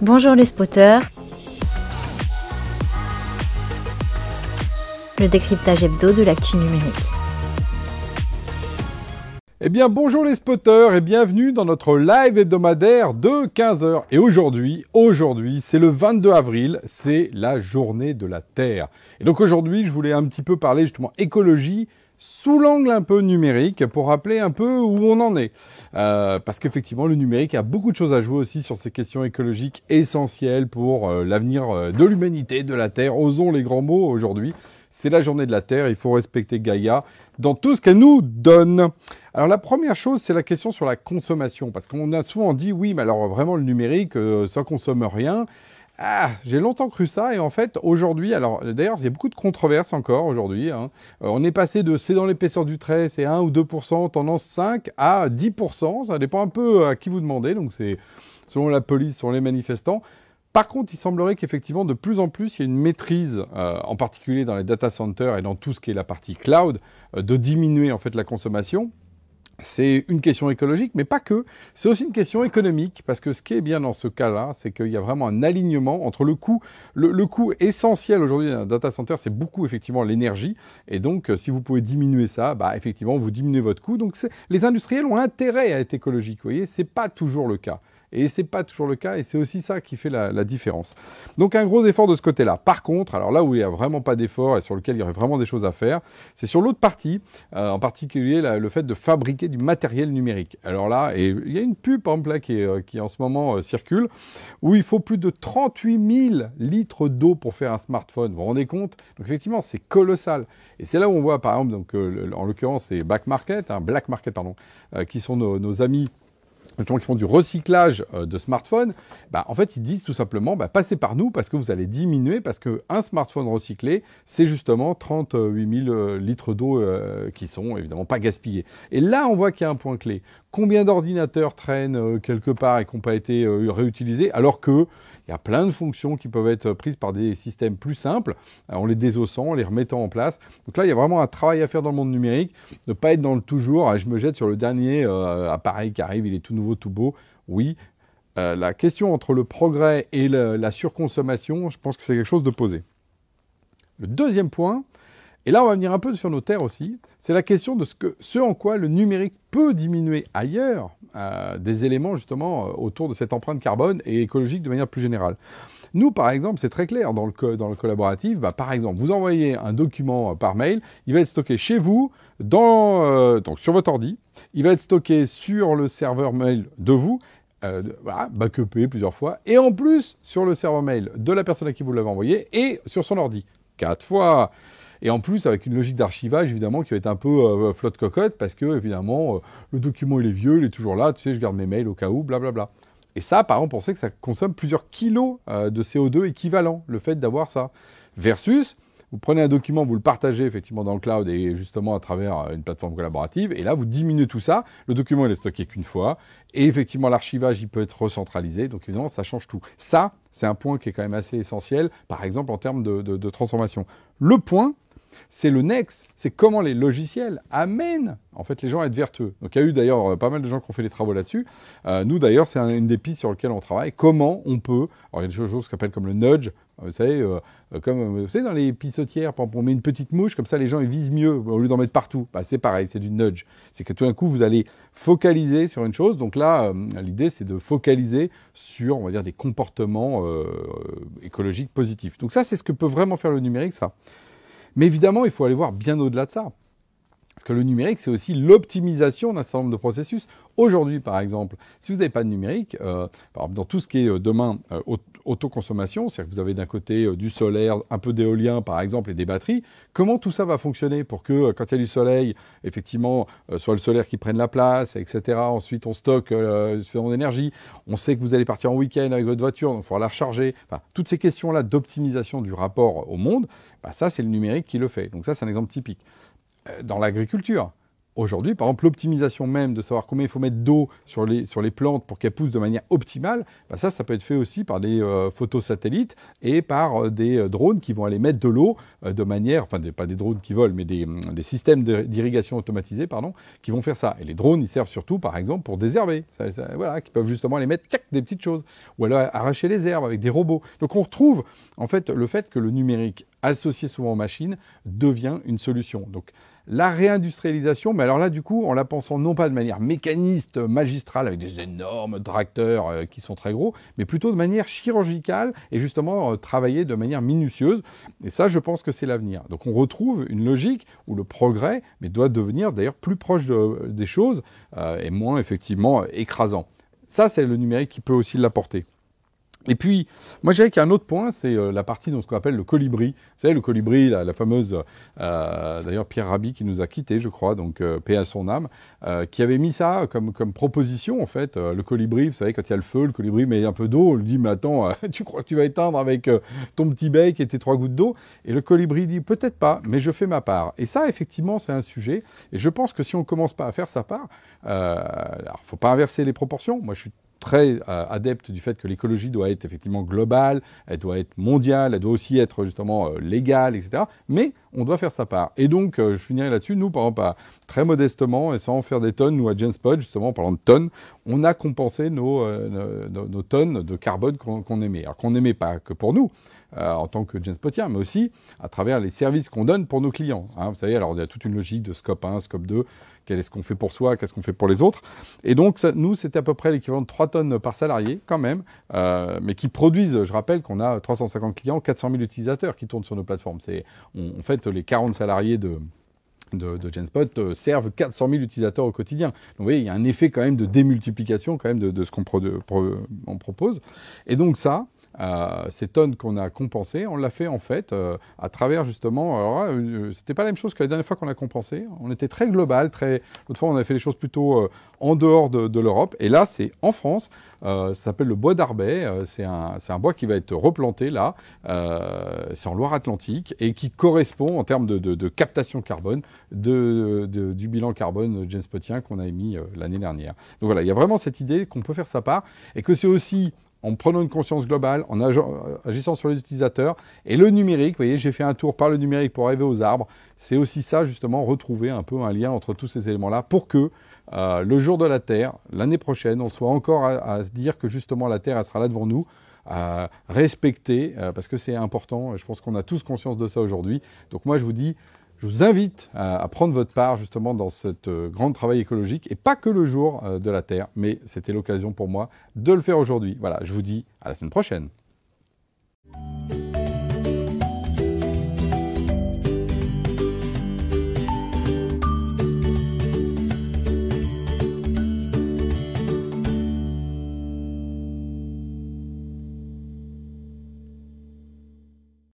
Bonjour les spotters. Le décryptage hebdo de l'actu numérique. Eh bien bonjour les spotters et bienvenue dans notre live hebdomadaire de 15h. Et aujourd'hui, aujourd'hui, c'est le 22 avril, c'est la journée de la Terre. Et donc aujourd'hui, je voulais un petit peu parler justement écologie sous l'angle un peu numérique pour rappeler un peu où on en est. Euh, parce qu'effectivement, le numérique a beaucoup de choses à jouer aussi sur ces questions écologiques essentielles pour euh, l'avenir euh, de l'humanité, de la Terre. Osons les grands mots aujourd'hui. C'est la journée de la Terre, il faut respecter Gaïa dans tout ce qu'elle nous donne. Alors la première chose, c'est la question sur la consommation, parce qu'on a souvent dit oui, mais alors vraiment le numérique, ça consomme rien. Ah, j'ai longtemps cru ça et en fait aujourd'hui, alors d'ailleurs il y a beaucoup de controverses encore aujourd'hui. Hein. Euh, on est passé de c'est dans l'épaisseur du trait, c'est 1 ou 2%, tendance 5 à 10%, ça dépend un peu à qui vous demandez, donc c'est selon la police, selon les manifestants. Par contre, il semblerait qu'effectivement, de plus en plus, il y ait une maîtrise, euh, en particulier dans les data centers et dans tout ce qui est la partie cloud, euh, de diminuer en fait la consommation. C'est une question écologique, mais pas que. C'est aussi une question économique, parce que ce qui est bien dans ce cas-là, c'est qu'il y a vraiment un alignement entre le coût. Le, coût essentiel aujourd'hui d'un data center, c'est beaucoup effectivement l'énergie. Et donc, euh, si vous pouvez diminuer ça, bah, effectivement, vous diminuez votre coût. Donc, les industriels ont intérêt à être écologiques. Vous voyez, c'est pas toujours le cas. Et c'est pas toujours le cas, et c'est aussi ça qui fait la, différence. Donc un gros effort de ce côté-là. Par contre, alors là où il n'y a vraiment pas d'effort et sur lequel il y aurait vraiment des choses à faire, c'est sur l'autre partie, euh, en particulier le fait de fabriquer du matériel numérique. Alors là, il y a une pub par exemple qui, euh, qui en ce moment euh, circule, où il faut plus de 38 000 litres d'eau pour faire un smartphone. Vous vous rendez compte? Donc effectivement, c'est colossal. Et c'est là où on voit par exemple, donc, en l'occurrence, c'est Black Market, hein, Black Market pardon, qui sont nos amis qui font du recyclage euh, de smartphones, bah, en fait, ils disent tout simplement, bah, passez par nous parce que vous allez diminuer, parce qu'un smartphone recyclé, c'est justement 38 000 euh, litres d'eau euh, qui sont évidemment pas gaspillés. Et là, on voit qu'il y a un point clé. Combien d'ordinateurs traînent quelque part et qui n'ont pas été réutilisés, alors que il y a plein de fonctions qui peuvent être prises par des systèmes plus simples, en les désossant, en les remettant en place. Donc là, il y a vraiment un travail à faire dans le monde numérique, ne pas être dans le toujours. Je me jette sur le dernier euh, appareil qui arrive, il est tout nouveau, tout beau. Oui, euh, la question entre le progrès et la surconsommation, je pense que c'est quelque chose de posé. Le deuxième point, et là on va venir un peu sur nos terres aussi, c'est la question de ce, en quoi le numérique peut diminuer ailleurs euh, des éléments justement euh, autour de cette empreinte carbone et écologique de manière plus générale. Nous, par exemple, c'est très clair dans le, collaboratif. Bah, par exemple, vous envoyez un document euh, par mail, il va être stocké chez vous, donc sur votre ordi, il va être stocké sur le serveur mail de vous, euh, backupé plusieurs fois, et en plus sur le serveur mail de la personne à qui vous l'avez envoyé et sur son ordi. Quatre fois. Et en plus, avec une logique d'archivage, évidemment, qui va être un peu euh, flotte cocotte, parce que, évidemment, euh, le document, il est vieux, il est toujours là, tu sais, je garde mes mails au cas où, blablabla. Et ça, par exemple, on sait que ça consomme plusieurs kilos euh, de CO2 équivalent, le fait d'avoir ça. Versus, vous prenez un document, vous le partagez effectivement dans le cloud et justement à travers une plateforme collaborative, et là, vous diminuez tout ça. Le document, il est stocké qu'une fois, et effectivement, l'archivage, il peut être recentralisé, donc évidemment, ça change tout. Ça, c'est un point qui est quand même assez essentiel, par exemple, en termes de transformation. Le point, c'est le next, c'est comment les logiciels amènent en fait les gens à être vertueux. Donc il y a eu d'ailleurs euh, pas mal de gens qui ont fait des travaux là-dessus. Euh, nous d'ailleurs, c'est une des pistes sur lesquelles on travaille. Comment on peut, alors il y a des choses qu'on appelle comme le nudge, vous savez, euh, comme vous savez dans les pissotières, on met une petite mouche, comme ça les gens ils visent mieux au lieu d'en mettre partout. Bah, c'est pareil, c'est du nudge. C'est que tout d'un coup vous allez focaliser sur une chose. Donc là, l'idée c'est de focaliser sur, on va dire, des comportements écologiques positifs. Donc ça, c'est ce que peut vraiment faire le numérique, ça. Mais évidemment, il faut aller voir bien au-delà de ça. Parce que le numérique, c'est aussi l'optimisation d'un certain nombre de processus. Aujourd'hui, par exemple, si vous n'avez pas de numérique, euh, dans tout ce qui est euh, demain euh, autoconsommation, c'est-à-dire que vous avez d'un côté du solaire, un peu d'éolien, par exemple, et des batteries, comment tout ça va fonctionner pour que quand il y a du soleil, effectivement, soit le solaire qui prenne la place, etc. Ensuite, on stocke suffisamment d'énergie. On sait que vous allez partir en week-end avec votre voiture, donc il faudra la recharger. Toutes ces questions-là d'optimisation du rapport au monde, bah, ça, c'est le numérique qui le fait. Donc ça, c'est un exemple typique. Euh, dans l'agriculture. Aujourd'hui. Par exemple, l'optimisation même de savoir combien il faut mettre d'eau sur les, sur les plantes pour qu'elles poussent de manière optimale, bah ça, ça peut être fait aussi par des euh, photos satellites et par euh, des euh, drones qui vont aller mettre de l'eau de manière, enfin pas des drones qui volent, mais des, des systèmes d'irrigation automatisés, pardon, qui vont faire ça. Et les drones, ils servent surtout, par exemple, pour désherber, voilà, qui peuvent justement aller mettre des petites choses, ou alors arracher les herbes avec des robots. Donc on retrouve en fait le fait que le numérique associé souvent aux machines devient une solution. Donc la réindustrialisation, mais alors là, du coup, en la pensant non pas de manière mécaniste, magistrale, avec des énormes tracteurs euh, qui sont très gros, mais plutôt de manière chirurgicale et justement euh, travailler de manière minutieuse. Et ça, je pense que c'est l'avenir. Donc on retrouve une logique où le progrès mais doit devenir d'ailleurs plus proche des choses euh, et moins effectivement écrasant. Ça, c'est le numérique qui peut aussi l'apporter. Et puis, moi, je dirais qu'il y a un autre point, c'est euh, la partie de ce qu'on appelle le colibri. Vous savez, le colibri, la, fameuse, euh, d'ailleurs, Pierre Rabhi qui nous a quittés, je crois, donc euh, paix à son âme, qui avait mis ça comme, comme proposition, en fait. le colibri, vous savez, quand il y a le feu, le colibri met un peu d'eau, on lui dit, mais attends, tu crois que tu vas éteindre avec ton petit bec et tes trois gouttes d'eau? Et le colibri dit, peut-être pas, mais je fais ma part. Et ça, effectivement, c'est un sujet. Et je pense que si on commence pas à faire sa part, alors, faut pas inverser les proportions. Moi, je suis très euh, adepte du fait que l'écologie doit être effectivement globale, elle doit être mondiale, elle doit aussi être justement euh, légale, etc. Mais on doit faire sa part. Et donc, euh, je finirai là-dessus. Nous, par exemple, très modestement, et sans faire des tonnes, nous à Genspot, justement, en parlant de tonnes, on a compensé nos, nos, tonnes de carbone qu'on émet. Alors qu'on n'émet pas que pour nous, en tant que Genspotien, mais aussi à travers les services qu'on donne pour nos clients. Hein. Vous savez, alors il y a toute une logique de scope 1, scope 2, qu'est-ce qu'on fait pour soi, qu'est-ce qu'on fait pour les autres? Et donc, nous, c'était à peu près l'équivalent de 3 tonnes par salarié, quand même, euh, mais qui produisent, je rappelle qu'on a 350 clients, 400 000 utilisateurs qui tournent sur nos plateformes. C'est, en fait, les 40 salariés de, de, Genspot euh, servent 400 000 utilisateurs au quotidien. Donc vous voyez, il y a un effet quand même de démultiplication quand même de, ce qu'on propose. Et donc ça, euh, ces tonnes qu'on a compensées, on l'a fait en fait euh, à travers justement. Alors, euh, c'était pas la même chose que la dernière fois qu'on a compensé. On était très global, très. L'autre fois, on a fait les choses plutôt en dehors de, l'Europe. Et là, c'est en France. ça s'appelle le bois d'Arbet. c'est un, un, bois qui va être replanté là. c'est en Loire-Atlantique et qui correspond en termes de, de captation carbone du bilan carbone genspotien qu'on a émis l'année dernière. Donc voilà, il y a vraiment cette idée qu'on peut faire sa part et que c'est aussi en prenant une conscience globale, en agissant sur les utilisateurs. Et le numérique, vous voyez, j'ai fait un tour par le numérique pour arriver aux arbres. C'est aussi ça, justement, retrouver un peu un lien entre tous ces éléments-là pour que euh, le jour de la Terre, l'année prochaine, on soit encore à, se dire que justement la Terre, elle sera là devant nous, à respecter, euh, parce que c'est important. Je pense qu'on a tous conscience de ça aujourd'hui. Donc moi, je vous dis, je vous invite à, prendre votre part justement dans ce euh, grand travail écologique, et pas que le jour euh, de la Terre, mais c'était l'occasion pour moi de le faire aujourd'hui. Voilà, je vous dis à la semaine prochaine.